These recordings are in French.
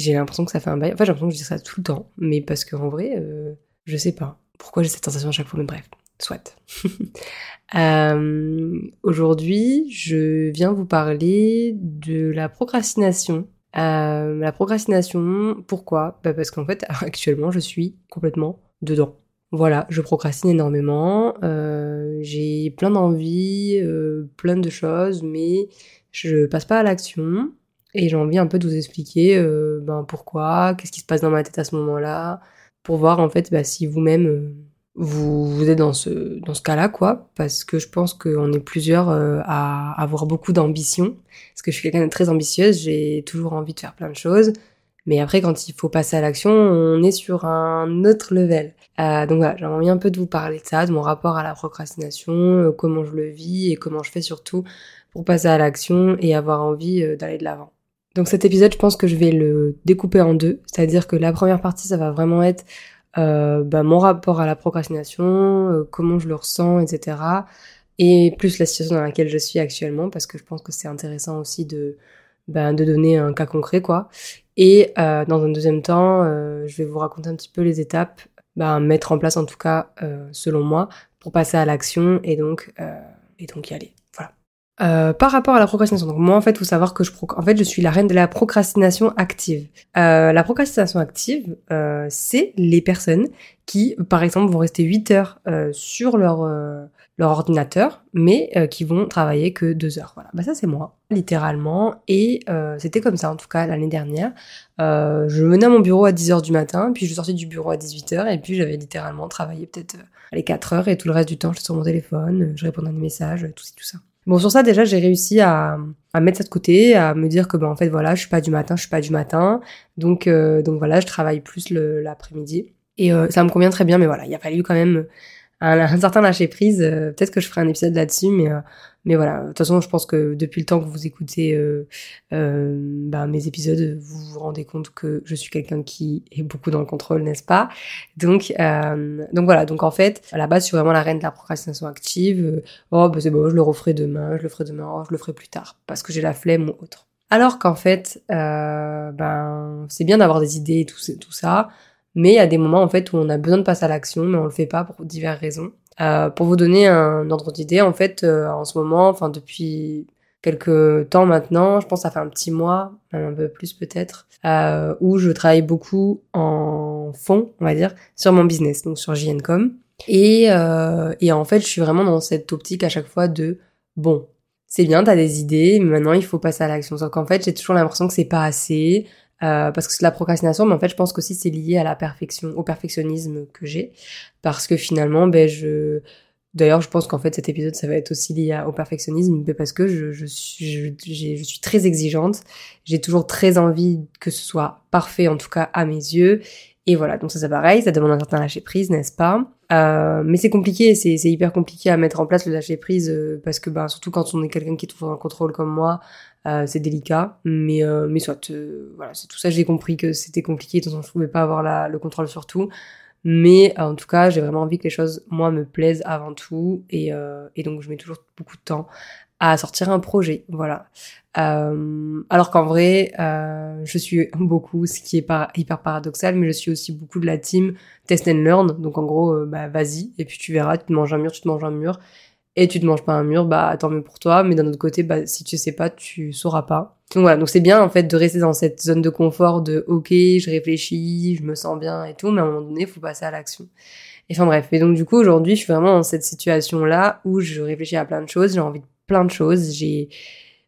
J'ai l'impression que ça fait un bail. Enfin, j'ai l'impression que je dis ça tout le temps, mais parce qu'en vrai, euh, je sais pas pourquoi j'ai cette sensation à chaque fois, mais bref, soit. Euh, aujourd'hui, je viens vous parler de la procrastination. Euh, la procrastination, pourquoi? Bah Parce qu'en fait, actuellement, je suis complètement dedans. Voilà, je procrastine énormément, euh, j'ai plein d'envies, plein de choses, mais je passe pas à l'action. Et j'ai envie un peu de vous expliquer ben, pourquoi, qu'est-ce qui se passe dans ma tête à ce moment-là, pour voir en fait bah, si vous-même vous, vous êtes dans ce, dans ce cas-là, quoi, parce que je pense qu'on est plusieurs euh, à avoir beaucoup d'ambition, parce que je suis quelqu'un de très ambitieuse, j'ai toujours envie de faire plein de choses, mais après, quand il faut passer à l'action, on est sur un autre level. Euh, donc voilà, j'ai envie un peu de vous parler de ça, de mon rapport à la procrastination, euh, comment je le vis et comment je fais surtout pour passer à l'action et avoir envie euh, d'aller de l'avant. Donc cet épisode, je pense que je vais le découper en deux, c'est-à-dire que la première partie, ça va vraiment être euh, bah, mon rapport à la procrastination, euh, comment je le ressens, etc. Et plus la situation dans laquelle je suis actuellement, parce que je pense que c'est intéressant aussi de, bah, de donner un cas concret, quoi. Et euh, dans un deuxième temps, euh, je vais vous raconter un petit peu les étapes, bah, mettre en place en tout cas, euh, selon moi, pour passer à l'action et donc et donc y aller. Euh, par rapport à la procrastination, donc moi en fait, faut savoir que je en fait je suis la reine de la procrastination active. Euh, la procrastination active, euh, c'est les personnes qui, par exemple, vont rester 8 heures euh, sur leur euh, leur ordinateur, mais qui vont travailler que 2 heures. Voilà, bah ça c'est moi, littéralement. Et c'était comme ça en tout cas l'année dernière. je venais à mon bureau à 10 heures du matin, puis je sortais du bureau à 18 heures, et puis j'avais littéralement travaillé peut-être les 4 heures, et tout le reste du temps j'étais sur mon téléphone, je répondais à des messages, tout, tout ça. Bon, sur ça, déjà, j'ai réussi à, à mettre ça de côté, à me dire que, ben, en fait, voilà, je suis pas du matin, je suis pas du matin. Donc, euh, donc voilà, je travaille plus l'après-midi. Et euh, ça me convient très bien, mais voilà, il a fallu quand même un, certain lâcher prise. Euh, peut-être que je ferai un épisode là-dessus, mais mais voilà, de toute façon, je pense que depuis le temps que vous écoutez euh, bah, mes épisodes, vous vous rendez compte que je suis quelqu'un qui est beaucoup dans le contrôle, n'est-ce pas? Donc, euh, donc voilà. Donc en fait, à la base, je suis vraiment la reine de la procrastination active. oh, bah c'est bon, je le referai demain, je le ferai demain, oh, je le ferai plus tard, parce que j'ai la flemme ou autre. Alors qu'en fait, euh, ben c'est bien d'avoir des idées et tout, tout ça, mais il y a des moments en fait où on a besoin de passer à l'action, mais on le fait pas pour diverses raisons. Euh, pour vous donner un ordre d'idée, en fait, euh, en ce moment, enfin depuis quelques temps maintenant, je pense que ça fait un petit mois, un peu plus peut-être, euh, où je travaille beaucoup en fond, on va dire, sur mon business, donc sur JNCom. Et, euh, et en fait, je suis vraiment dans cette optique à chaque fois de, bon, c'est bien, t'as des idées, mais maintenant il faut passer à l'action. Donc en fait, j'ai toujours l'impression que c'est pas assez, euh, parce que c'est la procrastination, mais en fait, je pense qu'aussi c'est lié à la perfection, au perfectionnisme que j'ai, parce que finalement, ben je, d'ailleurs, je pense qu'en fait cet épisode ça va être aussi lié au perfectionnisme, mais parce que je, je suis, je, je suis très exigeante, j'ai toujours très envie que ce soit parfait, en tout cas à mes yeux, et voilà, donc ça c'est pareil, ça demande un certain lâcher prise, n'est-ce pas? Euh, Mais c'est compliqué, c'est hyper compliqué à mettre en place le lâcher prise euh, parce que bah surtout quand on est quelqu'un qui est toujours en contrôle comme moi, euh, c'est délicat. Mais euh, mais soit euh, voilà, c'est tout ça. J'ai compris que c'était compliqué, de toute façon je pouvais pas avoir la, le contrôle sur tout. Mais en tout cas, j'ai vraiment envie que les choses moi me plaisent avant tout et et donc je mets toujours beaucoup de temps à sortir un projet, voilà. Euh, alors qu'en vrai, euh, je suis beaucoup, ce qui est pas hyper paradoxal, mais je suis aussi beaucoup de la team test and learn. Donc en gros, euh, bah vas-y, et puis tu verras, tu te manges un mur, tu te manges un mur, et tu te manges pas un mur, bah tant mieux pour toi. Mais d'un autre côté, bah si tu sais pas, tu sauras pas. Donc voilà, donc c'est bien en fait de rester dans cette zone de confort de ok, je réfléchis, je me sens bien et tout, mais à un moment donné, faut passer à l'action. enfin bref, et donc du coup aujourd'hui je suis vraiment dans cette situation là où je réfléchis à plein de choses, j'ai envie de plein de choses, j'ai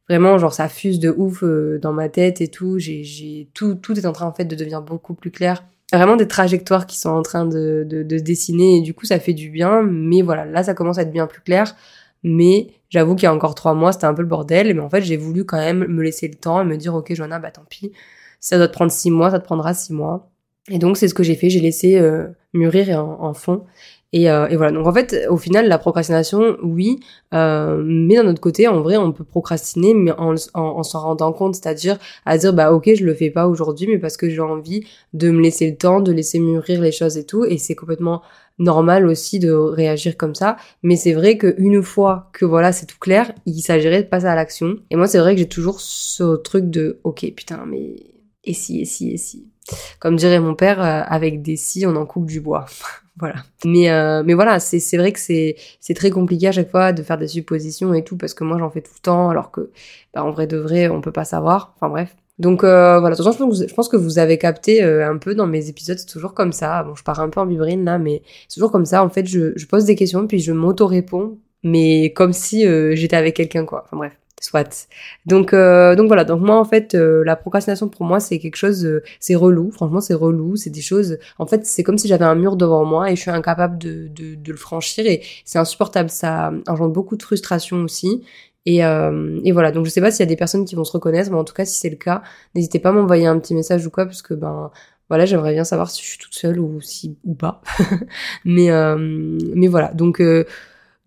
vraiment genre ça fuse de ouf euh, dans ma tête et tout, j'ai tout tout est en train en fait de devenir beaucoup plus clair. Vraiment des trajectoires qui sont en train de, de, dessiner et du coup ça fait du bien, mais voilà, là ça commence à être bien plus clair. Mais j'avoue qu'il y a encore trois mois, c'était un peu le bordel. Mais en fait, j'ai voulu quand même me laisser le temps et me dire, ok, Joanna, bah tant pis. Si ça doit te prendre six mois, ça te prendra six mois. Et donc, c'est ce que j'ai fait. J'ai laissé euh, mûrir en, en fond. Et, euh, et, voilà. Donc en fait, au final, la procrastination, oui, euh, mais d'un autre côté, en vrai, on peut procrastiner, mais en, en, s'en rendant compte, c'est-à-dire à dire bah ok, je le fais pas aujourd'hui, mais parce que j'ai envie de me laisser le temps, de laisser mûrir les choses et tout, et c'est complètement normal aussi de réagir comme ça. Mais c'est vrai qu'une fois que voilà, c'est tout clair, il s'agirait de passer à l'action. Et moi, c'est vrai que j'ai toujours ce truc de ok, putain, mais et si, et si, et si. Comme dirait mon père, euh, avec des si, on en coupe du bois. voilà. Mais euh, mais voilà, c'est vrai que c'est très compliqué à chaque fois de faire des suppositions et tout parce que moi j'en fais tout le temps alors que bah, en vrai de vrai on peut pas savoir. Enfin bref. Donc euh, voilà, de toute façon, je pense que vous avez capté euh, un peu dans mes épisodes, c'est toujours comme ça. Bon, je pars un peu en bibrine là, mais c'est toujours comme ça. En fait, je, je pose des questions puis je m'auto-réponds, mais comme si j'étais avec quelqu'un quoi. Enfin bref soit. Donc euh, donc voilà, donc moi en fait euh, la procrastination pour moi c'est quelque chose euh, c'est relou, franchement c'est relou, c'est des choses en fait c'est comme si j'avais un mur devant moi et je suis incapable de de, de le franchir et c'est insupportable, ça engendre beaucoup de frustration aussi. Et, et voilà, donc je sais pas s'il y a des personnes qui vont se reconnaître, mais en tout cas si c'est le cas, n'hésitez pas à m'envoyer un petit message ou quoi, parce que ben voilà, j'aimerais bien savoir si je suis toute seule ou si ou pas. mais mais voilà, donc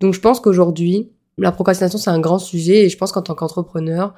donc je pense qu'aujourd'hui la procrastination, c'est un grand sujet et je pense qu'en tant qu'entrepreneur,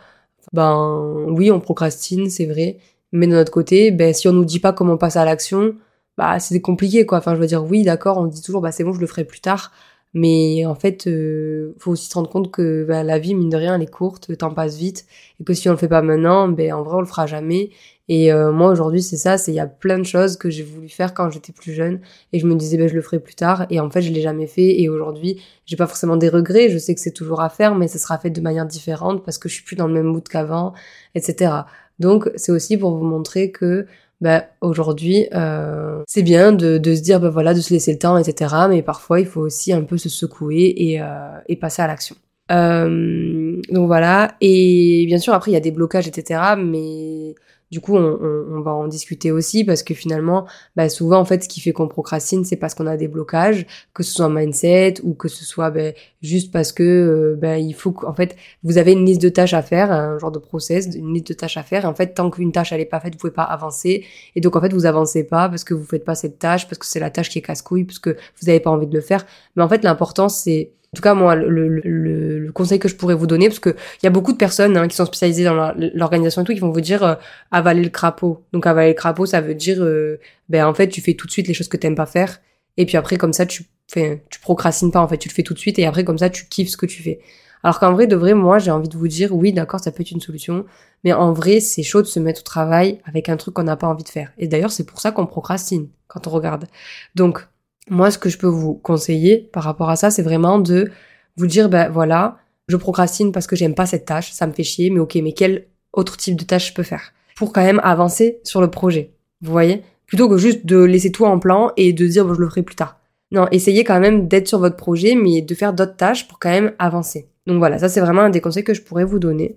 ben oui, on procrastine, c'est vrai, mais de notre côté, ben si on nous dit pas comment passer à l'action, bah c'est compliqué quoi. Enfin, je veux dire oui, d'accord, on dit toujours bah c'est bon, je le ferai plus tard, mais en fait, euh, faut aussi se rendre compte que ben, la vie mine de rien, elle est courte, le temps passe vite et que si on le fait pas maintenant, ben en vrai on le fera jamais et euh, moi aujourd'hui c'est ça, c'est il y a plein de choses que j'ai voulu faire quand j'étais plus jeune et je me disais ben je le ferai plus tard et en fait je l'ai jamais fait et aujourd'hui j'ai pas forcément des regrets, je sais que c'est toujours à faire mais ça sera fait de manière différente parce que je suis plus dans le même mood qu'avant, etc. Donc c'est aussi pour vous montrer que ben aujourd'hui euh, c'est bien de, de se dire ben voilà de se laisser le temps etc mais parfois il faut aussi un peu se secouer et, euh, et passer à l'action. Euh, donc voilà et bien sûr après il y a des blocages etc mais du coup, on, on, va en discuter aussi parce que finalement, bah, souvent, en fait, ce qui fait qu'on procrastine, c'est parce qu'on a des blocages, que ce soit un mindset ou que ce soit bah, juste parce que euh, bah, il faut qu'en fait, vous avez une liste de tâches à faire, un genre de process, une liste de tâches à faire. En fait, tant qu'une tâche elle est pas faite, vous pouvez pas avancer. Et donc, en fait, vous avancez pas parce que vous faites pas cette tâche, parce que c'est la tâche qui est casse-couille, parce que vous avez pas envie de le faire. Mais en fait, l'important, c'est en tout cas, moi, le, conseil que je pourrais vous donner, parce que il y a beaucoup de personnes hein, qui sont spécialisées dans l'organisation et tout, qui vont vous dire euh, avaler le crapaud. Donc avaler le crapaud, ça veut dire, euh, ben en fait, tu fais tout de suite les choses que t'aimes pas faire, et puis après, comme ça, tu fais, tu procrastines pas en fait, tu le fais tout de suite, et après, comme ça, tu kiffes ce que tu fais. Alors qu'en vrai, de vrai, moi, j'ai envie de vous dire, oui, d'accord, ça peut être une solution, mais en vrai, c'est chaud de se mettre au travail avec un truc qu'on n'a pas envie de faire. Et d'ailleurs, c'est pour ça qu'on procrastine quand on regarde. Donc moi, ce que je peux vous conseiller par rapport à ça, c'est vraiment de vous dire, ben voilà, je procrastine parce que j'aime pas cette tâche, ça me fait chier, mais ok, mais quel autre type de tâche je peux faire pour quand même avancer sur le projet Vous voyez? Plutôt que juste de laisser tout en plan et de dire, bon, je le ferai plus tard. Non, essayez quand même d'être sur votre projet, mais de faire d'autres tâches pour quand même avancer. Donc voilà, ça c'est vraiment un des conseils que je pourrais vous donner,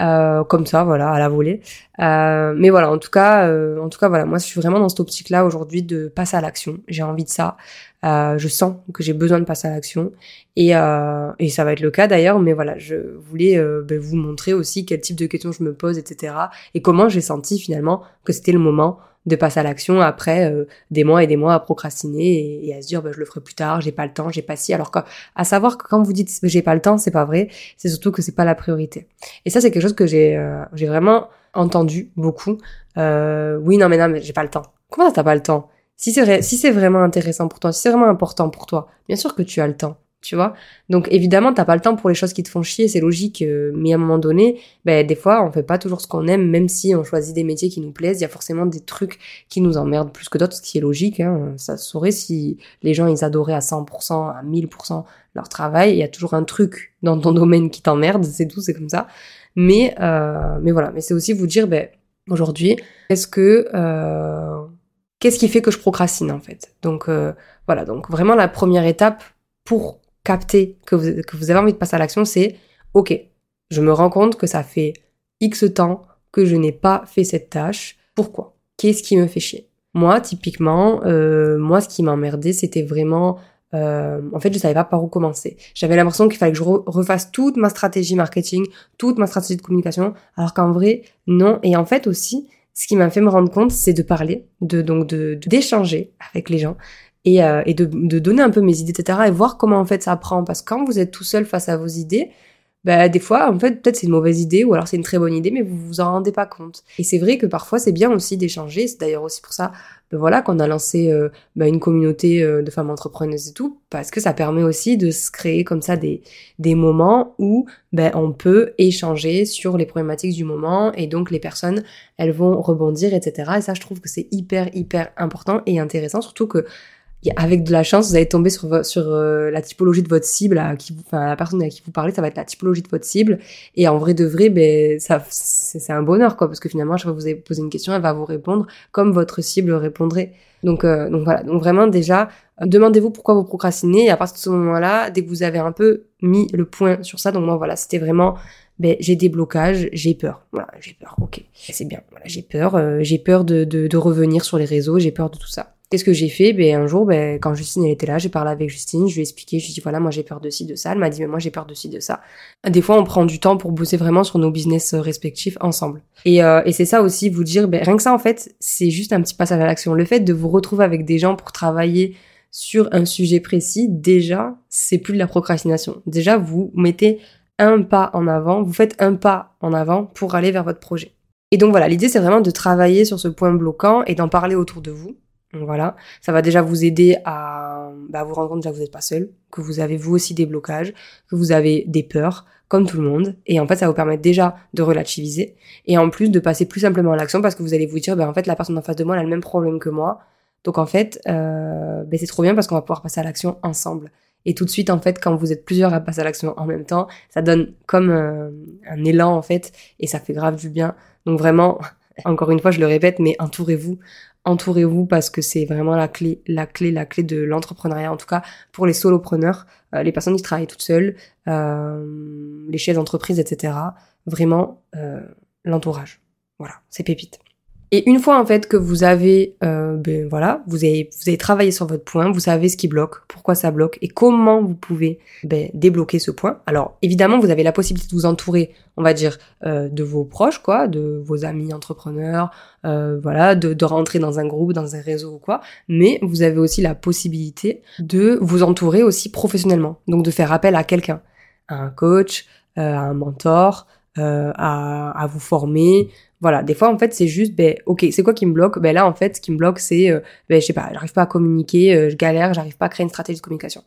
euh, comme ça, voilà, à la volée. Euh, mais voilà, en tout cas, euh, en tout cas, voilà, moi je suis vraiment dans cette optique-là aujourd'hui de passer à l'action. J'ai envie de ça. Je sens que j'ai besoin de passer à l'action et, et ça va être le cas d'ailleurs. Mais voilà, je voulais ben, vous montrer aussi quel type de questions je me pose, etc. Et comment j'ai senti finalement que c'était le moment de passer à l'action après euh, des mois et des mois à procrastiner et, à se dire bah, je le ferai plus tard, j'ai pas le temps, j'ai pas si. Alors à savoir que quand vous dites j'ai pas le temps, c'est pas vrai, c'est surtout que c'est pas la priorité. Et ça c'est quelque chose que j'ai euh, j'ai vraiment entendu beaucoup. Euh, oui non mais non mais j'ai pas le temps. Comment ça t'as pas le temps? Si c'est si c'est vraiment intéressant pour toi, si c'est vraiment important pour toi, bien sûr que tu as le temps tu vois. Donc évidemment, t'as pas le temps pour les choses qui te font chier, c'est logique. Euh, mais à un moment donné, ben des fois, on fait pas toujours ce qu'on aime, même si on choisit des métiers qui nous plaisent. Il y a forcément des trucs qui nous emmerdent plus que d'autres, ce qui est logique. Hein. Ça se saurait si les gens ils adoraient à 100%, à 1000% leur travail. Il y a toujours un truc dans ton domaine qui t'emmerde, c'est tout, c'est comme ça. Mais euh, mais voilà, mais c'est aussi vous dire, ben aujourd'hui, est-ce que euh, qu'est-ce qui fait que je procrastine en fait? Donc euh, voilà, donc vraiment la première étape pour vous, que vous avez envie de passer à l'action, c'est ok, je me rends compte que ça fait X temps que je n'ai pas fait cette tâche. Pourquoi? Qu'est-ce qui me fait chier? Moi, typiquement, euh, moi, ce qui m'emmerdait, c'était vraiment euh, en fait, je savais pas par où commencer. J'avais l'impression qu'il fallait que je refasse toute ma stratégie marketing, toute ma stratégie de communication, alors qu'en vrai, non. Et en fait aussi, ce qui m'a fait me rendre compte, c'est de parler, de donc de d'échanger avec les gens et, euh, de, donner un peu mes idées, etc. Et voir comment en fait ça prend. Parce que quand vous êtes tout seul face à vos idées, bah, des fois, en fait, peut-être c'est une mauvaise idée ou alors c'est une très bonne idée, mais vous vous en rendez pas compte. Et c'est vrai que parfois c'est bien aussi d'échanger. C'est d'ailleurs aussi pour ça, ben voilà, qu'on a lancé euh, bah, une communauté euh, de femmes entrepreneuses et tout, parce que ça permet aussi de se créer comme ça des des moments où ben on peut échanger sur les problématiques du moment et donc les personnes elles vont rebondir, etc. Et ça, je trouve que c'est hyper hyper important et intéressant, surtout que avec de la chance, vous allez tomber sur, sur euh, la typologie de votre cible, à qui enfin, la personne à qui vous parlez, ça va être la typologie de votre cible. Et en vrai de vrai, ben, ça, c'est un bonheur, quoi, parce que finalement, chaque fois que vous avez posé une question, elle va vous répondre comme votre cible répondrait. Donc, euh, donc voilà. Donc vraiment, déjà, demandez-vous pourquoi vous procrastinez. Et à partir de ce moment-là, dès que vous avez un peu mis le point sur ça, donc moi, voilà, c'était vraiment ben, j'ai des blocages, j'ai peur. Voilà, j'ai peur, ok. C'est bien, voilà, j'ai peur. Euh, j'ai peur de, de, de, revenir sur les réseaux, j'ai peur de tout ça. Qu'est-ce que j'ai fait? Ben un jour, ben, quand Justine elle était là, j'ai parlé avec Justine, je lui ai expliqué, je lui ai dit voilà, moi j'ai peur de ci, de ça. Elle m'a dit mais moi j'ai peur de ci, de ça. Des fois, on prend du temps pour bosser vraiment sur nos business euh, respectifs ensemble. Et, euh, et c'est ça aussi, vous dire, ben, rien que ça en fait, c'est juste un petit passage à l'action. Le fait de vous retrouver avec des gens pour travailler sur un sujet précis, déjà, c'est plus de la procrastination. Déjà, vous mettez un pas en avant, vous faites un pas en avant pour aller vers votre projet. Et donc voilà, l'idée c'est vraiment de travailler sur ce point bloquant et d'en parler autour de vous. Voilà, ça va déjà vous aider à bah, vous rendre compte que vous n'êtes pas seul, que vous avez vous aussi des blocages, que vous avez des peurs, comme tout le monde. Et en fait, ça vous permettre déjà de relativiser et en plus de passer plus simplement à l'action parce que vous allez vous dire, bah, en fait, la personne en face de moi elle a le même problème que moi. Donc en fait, euh, bah, c'est trop bien parce qu'on va pouvoir passer à l'action ensemble. Et tout de suite, en fait, quand vous êtes plusieurs à passer à l'action en même temps, ça donne comme euh, un élan, en fait, et ça fait grave du bien. Donc vraiment, encore une fois, je le répète, mais entourez-vous. Entourez-vous parce que c'est vraiment la clé, la clé, la clé de l'entrepreneuriat, en tout cas pour les solopreneurs, euh, les personnes qui travaillent toutes seules, euh, les chefs d'entreprise, etc. Vraiment, l'entourage. Voilà, c'est pépite. Et une fois en fait que vous avez, euh, ben voilà, vous avez, vous avez travaillé sur votre point, vous savez ce qui bloque, pourquoi ça bloque et comment vous pouvez ben, débloquer ce point. Alors évidemment, vous avez la possibilité de vous entourer, on va dire, euh, de vos proches, quoi, de vos amis entrepreneurs, euh, voilà, de, de rentrer dans un groupe, dans un réseau ou quoi. Mais vous avez aussi la possibilité de vous entourer aussi professionnellement, donc de faire appel à quelqu'un, à un coach, euh, à un mentor, euh, à, vous former. Voilà, des fois en fait c'est juste, ben ok, c'est quoi qui me bloque? Ben là en fait ce qui me bloque c'est, euh, ben je sais pas, j'arrive pas à communiquer, euh, je galère, j'arrive pas à créer une stratégie de communication.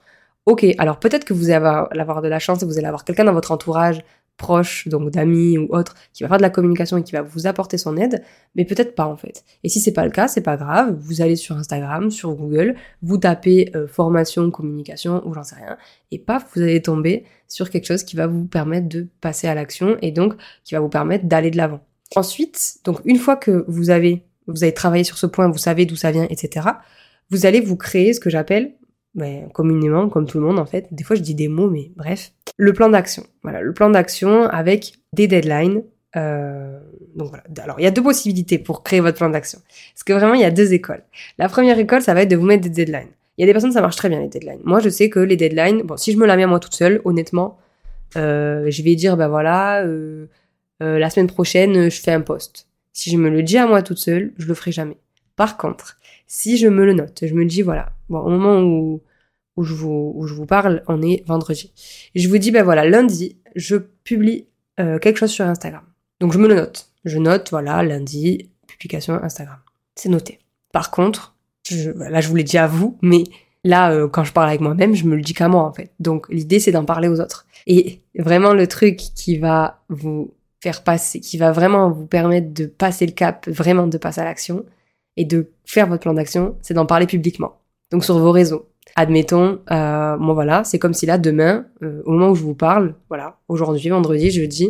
Ok, alors peut-être que vous allez avoir, de la chance et vous allez avoir quelqu'un dans votre entourage proche, donc d'amis ou autre, qui va faire de la communication et qui va vous apporter son aide, mais peut-être pas en fait. Et si c'est pas le cas, c'est pas grave, vous allez sur Instagram, sur Google, vous tapez euh, formation, communication ou j'en sais rien, et paf, vous allez tomber sur quelque chose qui va vous permettre de passer à l'action et donc qui va vous permettre d'aller de l'avant. Ensuite, donc une fois que vous avez, vous avez travaillé sur ce point, vous savez d'où ça vient, etc., vous allez vous créer ce que j'appelle, ben, communément, comme tout le monde en fait, des fois je dis des mots, mais bref, le plan d'action. Voilà, le plan d'action avec des deadlines. Euh, donc voilà. Alors il y a deux possibilités pour créer votre plan d'action. Parce que vraiment il y a deux écoles. La première école, ça va être de vous mettre des deadlines. Il y a des personnes ça marche très bien les deadlines. Moi je sais que les deadlines, bon si je me la mets à moi toute seule, honnêtement, euh, je vais dire ben voilà. Euh, euh, la semaine prochaine, je fais un post. Si je me le dis à moi toute seule, je le ferai jamais. Par contre, si je me le note, je me dis voilà, bon, au moment où, où, je vous, où je vous parle, on est vendredi. Je vous dis ben voilà, lundi, je publie euh, quelque chose sur Instagram. Donc je me le note. Je note voilà, lundi, publication Instagram. C'est noté. Par contre, je, là je vous l'ai dit à vous, mais là euh, quand je parle avec moi-même, je me le dis qu'à moi en fait. Donc l'idée c'est d'en parler aux autres. Et vraiment le truc qui va vous faire passer, qui va vraiment vous permettre de passer le cap, vraiment de passer à l'action et de faire votre plan d'action, c'est d'en parler publiquement. Donc sur vos réseaux. Admettons, euh, bon voilà, c'est comme si là demain, euh, au moment où je vous parle, voilà, aujourd'hui, vendredi, jeudi,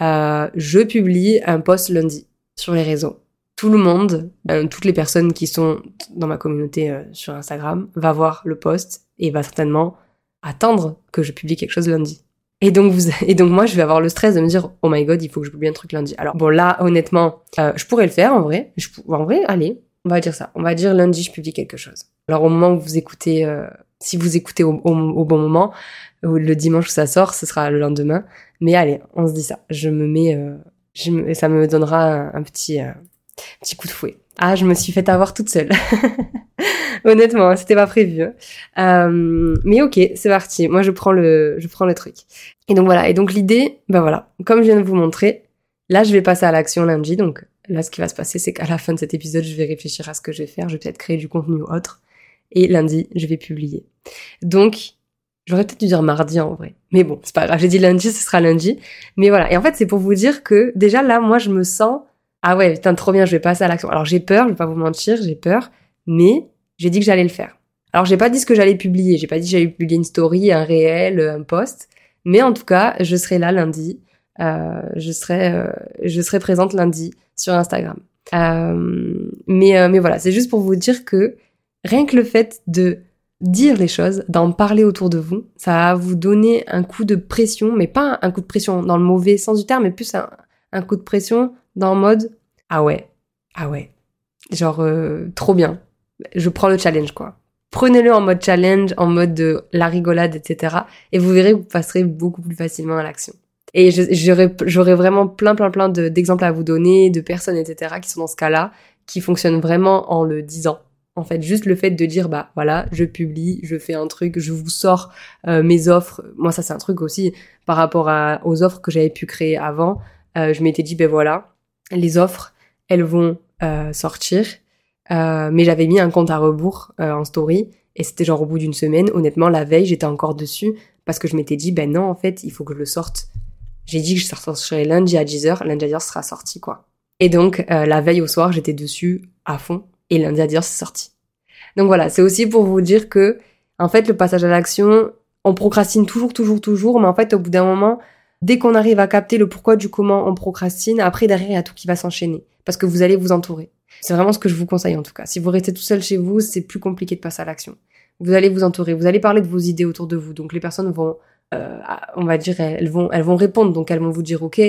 euh, je publie un post lundi sur les réseaux. tout le monde, euh, toutes les personnes qui sont dans ma communauté euh, sur Instagram, va voir le post et va certainement attendre que je publie quelque chose lundi. Et donc vous, et donc moi je vais avoir le stress de me dire oh my god il faut que je publie un truc lundi. Alors bon là honnêtement euh, je pourrais le faire en vrai. Je, en vrai allez on va dire ça. On va dire lundi je publie quelque chose. Alors au moment où vous écoutez, si vous écoutez au, bon moment, le dimanche où ça sort, ce sera le lendemain. Mais allez on se dit ça. Je me mets, je ça me donnera un petit Petit coup de fouet. Ah, je me suis fait avoir toute seule. Honnêtement, c'était pas prévu. Hein. Euh, mais ok, c'est parti. Moi, je prends le, je prends le truc. Et donc voilà. Et donc l'idée, ben voilà, comme je viens de vous montrer, là, je vais passer à l'action lundi. Donc là, ce qui va se passer, c'est qu'à la fin de cet épisode, je vais réfléchir à ce que je vais faire. Je vais peut-être créer du contenu autre. Et lundi, je vais publier. Donc, j'aurais peut-être dû dire mardi en vrai. Mais bon, c'est pas grave. J'ai dit lundi, ce sera lundi. Mais voilà. Et en fait, c'est pour vous dire que déjà là, moi, je me sens ah ouais, putain, trop bien, je vais passer à l'action. Alors j'ai peur, je vais pas vous mentir, j'ai peur, mais j'ai dit que j'allais le faire. Alors j'ai pas dit ce que j'allais publier, j'ai pas dit que j'allais publier une story, un réel, un post, mais en tout cas, je serai là lundi, euh, je serai, euh, je serai présente lundi sur Instagram. Euh, mais, euh, mais voilà, c'est juste pour vous dire que rien que le fait de dire les choses, d'en parler autour de vous, ça va vous donner un coup de pression, mais pas un coup de pression dans le mauvais sens du terme, mais plus un, un coup de pression dans le mode ah ouais, ah ouais, genre euh, trop bien, je prends le challenge quoi. Prenez-le en mode challenge, en mode de la rigolade, etc. Et vous verrez, vous passerez beaucoup plus facilement à l'action. Et j'aurais vraiment plein, plein, plein d'exemples à vous donner, de personnes, etc., qui sont dans ce cas-là, qui fonctionnent vraiment en le disant. En fait, juste le fait de dire, bah voilà, je publie, je fais un truc, je vous sors euh, mes offres. Moi, ça, c'est un truc aussi par rapport à, aux offres que j'avais pu créer avant. Euh, je m'étais dit, ben voilà, les offres, elles vont euh, sortir. Euh, mais j'avais mis un compte à rebours euh, en story et c'était genre au bout d'une semaine. Honnêtement, la veille, j'étais encore dessus parce que je m'étais dit, ben non, en fait, il faut que je le sorte. J'ai dit que je sortirais lundi à 10h, lundi à 10h sera sorti, quoi. Et donc, la veille au soir, j'étais dessus à fond et lundi à 10h, c'est sorti. Donc voilà, c'est aussi pour vous dire que, en fait, le passage à l'action, on procrastine toujours, toujours, toujours, mais en fait, au bout d'un moment, Dès qu'on arrive à capter le pourquoi du comment on procrastine, après derrière il y a tout qui va s'enchaîner parce que vous allez vous entourer. C'est vraiment ce que je vous conseille en tout cas. Si vous restez tout seul chez vous, c'est plus compliqué de passer à l'action. Vous allez vous entourer, vous allez parler de vos idées autour de vous. Donc les personnes vont, euh, on va dire, elles vont, elles vont répondre. Donc elles vont vous dire ok,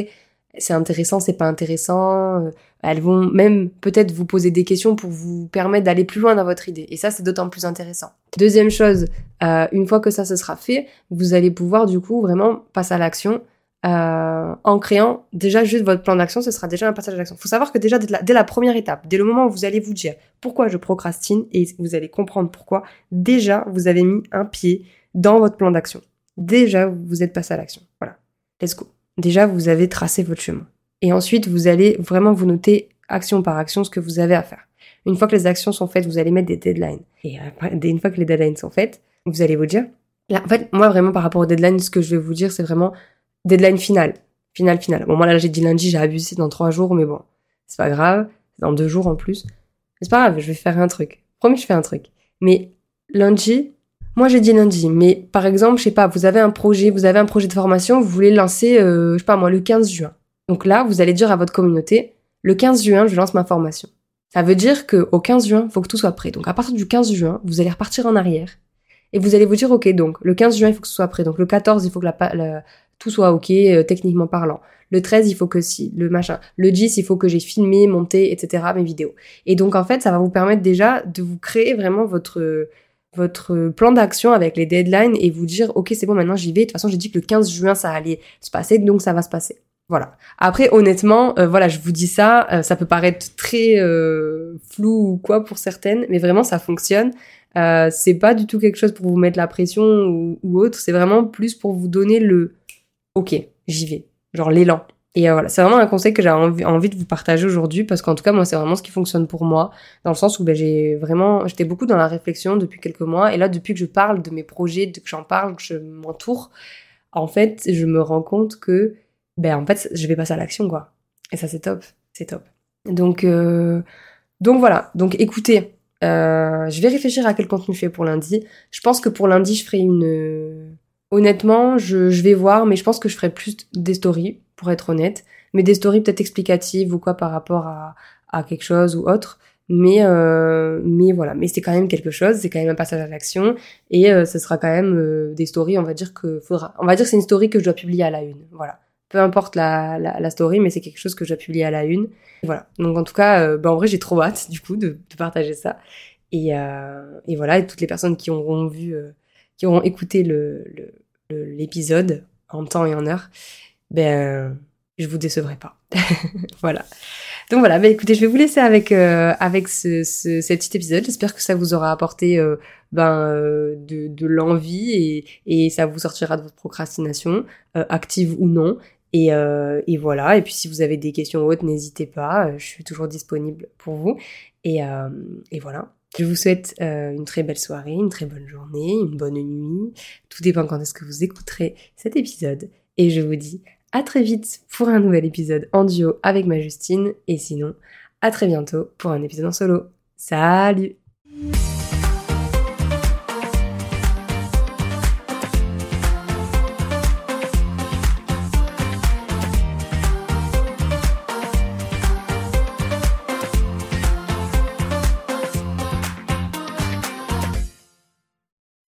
c'est intéressant, c'est pas intéressant. Euh, elles vont même peut-être vous poser des questions pour vous permettre d'aller plus loin dans votre idée. Et ça, c'est d'autant plus intéressant. Deuxième chose, euh, une fois que ça se sera fait, vous allez pouvoir du coup vraiment passer à l'action euh, en créant déjà juste votre plan d'action, ce sera déjà un passage d'action. Il faut savoir que déjà dès la, première étape, dès le moment où vous allez vous dire pourquoi je procrastine et vous allez comprendre pourquoi, déjà vous avez mis un pied dans votre plan d'action. Déjà vous êtes passé à l'action. Voilà. Let's go. Déjà vous avez tracé votre chemin. Et ensuite vous allez vraiment vous noter action par action ce que vous avez à faire. Une fois que les actions sont faites, vous allez mettre des deadlines. Et une fois que les deadlines sont faites, vous allez vous dire, là, en fait, moi vraiment par rapport aux deadlines, ce que je vais vous dire, c'est vraiment deadline finale. Finale, finale. Bon, moi là, j'ai dit lundi, j'ai abusé dans trois jours, mais bon, c'est pas grave. Dans deux jours en plus. C'est pas grave, je vais faire un truc. Promis, je fais un truc. Mais lundi, moi j'ai dit lundi, mais par exemple, je sais pas, vous avez un projet, vous avez un projet de formation, vous voulez lancer, euh, je sais pas moi, le 15 juin. Donc là, vous allez dire à votre communauté, le 15 juin, je lance ma formation. Ça veut dire que au 15 juin, faut que tout soit prêt. Donc à partir du 15 juin, vous allez repartir en arrière et vous allez vous dire, ok, donc le 15 juin, il faut que ce soit prêt. Donc le 14, il faut que la, tout soit ok euh, techniquement parlant. Le 13, il faut que si, le machin. Le 10, il faut que j'ai filmé, monté, etc. mes vidéos. Et donc en fait, ça va vous permettre déjà de vous créer vraiment votre votre plan d'action avec les deadlines et vous dire ok c'est bon maintenant j'y vais. De toute façon j'ai dit que le 15 juin ça allait se passer donc ça va se passer. Voilà. Après honnêtement euh, voilà je vous dis ça euh, ça peut paraître très flou ou quoi pour certaines mais vraiment ça fonctionne. c'est pas du tout quelque chose pour vous mettre la pression ou, ou autre c'est vraiment plus pour vous donner le ok, j'y vais. Genre l'élan. Et euh, voilà, c'est vraiment un conseil que j'ai envie, de vous partager aujourd'hui parce qu'en tout cas, moi, c'est vraiment ce qui fonctionne pour moi, dans le sens où ben, j'ai vraiment, j'étais beaucoup dans la réflexion depuis quelques mois, et là, depuis que je parle de mes projets, que j'en parle, que je m'entoure, en fait, je me rends compte que, ben, en fait, je vais passer à l'action, quoi. Et ça, c'est top, c'est top. Donc, euh, donc voilà. Donc, écoutez, euh, je vais réfléchir à quel contenu je fais pour lundi. Je pense que pour lundi, je ferai une Honnêtement, je, vais voir, mais je pense que je ferai plus des stories, pour être honnête. Mais des stories peut-être explicatives ou quoi par rapport à, à quelque chose ou autre. Mais, euh, mais voilà, mais c'est quand même quelque chose, c'est quand même un passage à l'action et euh, ce sera quand même euh, des stories, on va dire que faudra, on va dire c'est une story que je dois publier à la une, voilà. Peu importe la, la, story, mais c'est quelque chose que je dois publier à la une. Voilà. Donc en tout cas, bah, en vrai, j'ai trop hâte du coup de, partager ça. Et, et voilà, et toutes les personnes qui auront vu, qui auront écouté l'épisode en temps et en heure, ben je vous décevrai pas. voilà. Donc voilà, bah écoutez, je vais vous laisser avec euh, avec ce, ce, cet petit épisode. J'espère que ça vous aura apporté euh, ben euh, de, de l'envie et, et ça vous sortira de votre procrastination, active ou non. Et, et voilà. Et puis si vous avez des questions ou autres, n'hésitez pas. je suis toujours disponible pour vous. Et, et voilà. Je vous souhaite une très belle soirée, une très bonne journée, une bonne nuit. Tout dépend quand est-ce que vous écouterez cet épisode. Et je vous dis à très vite pour un nouvel épisode en duo avec ma Justine et sinon à très bientôt pour un épisode en solo. Salut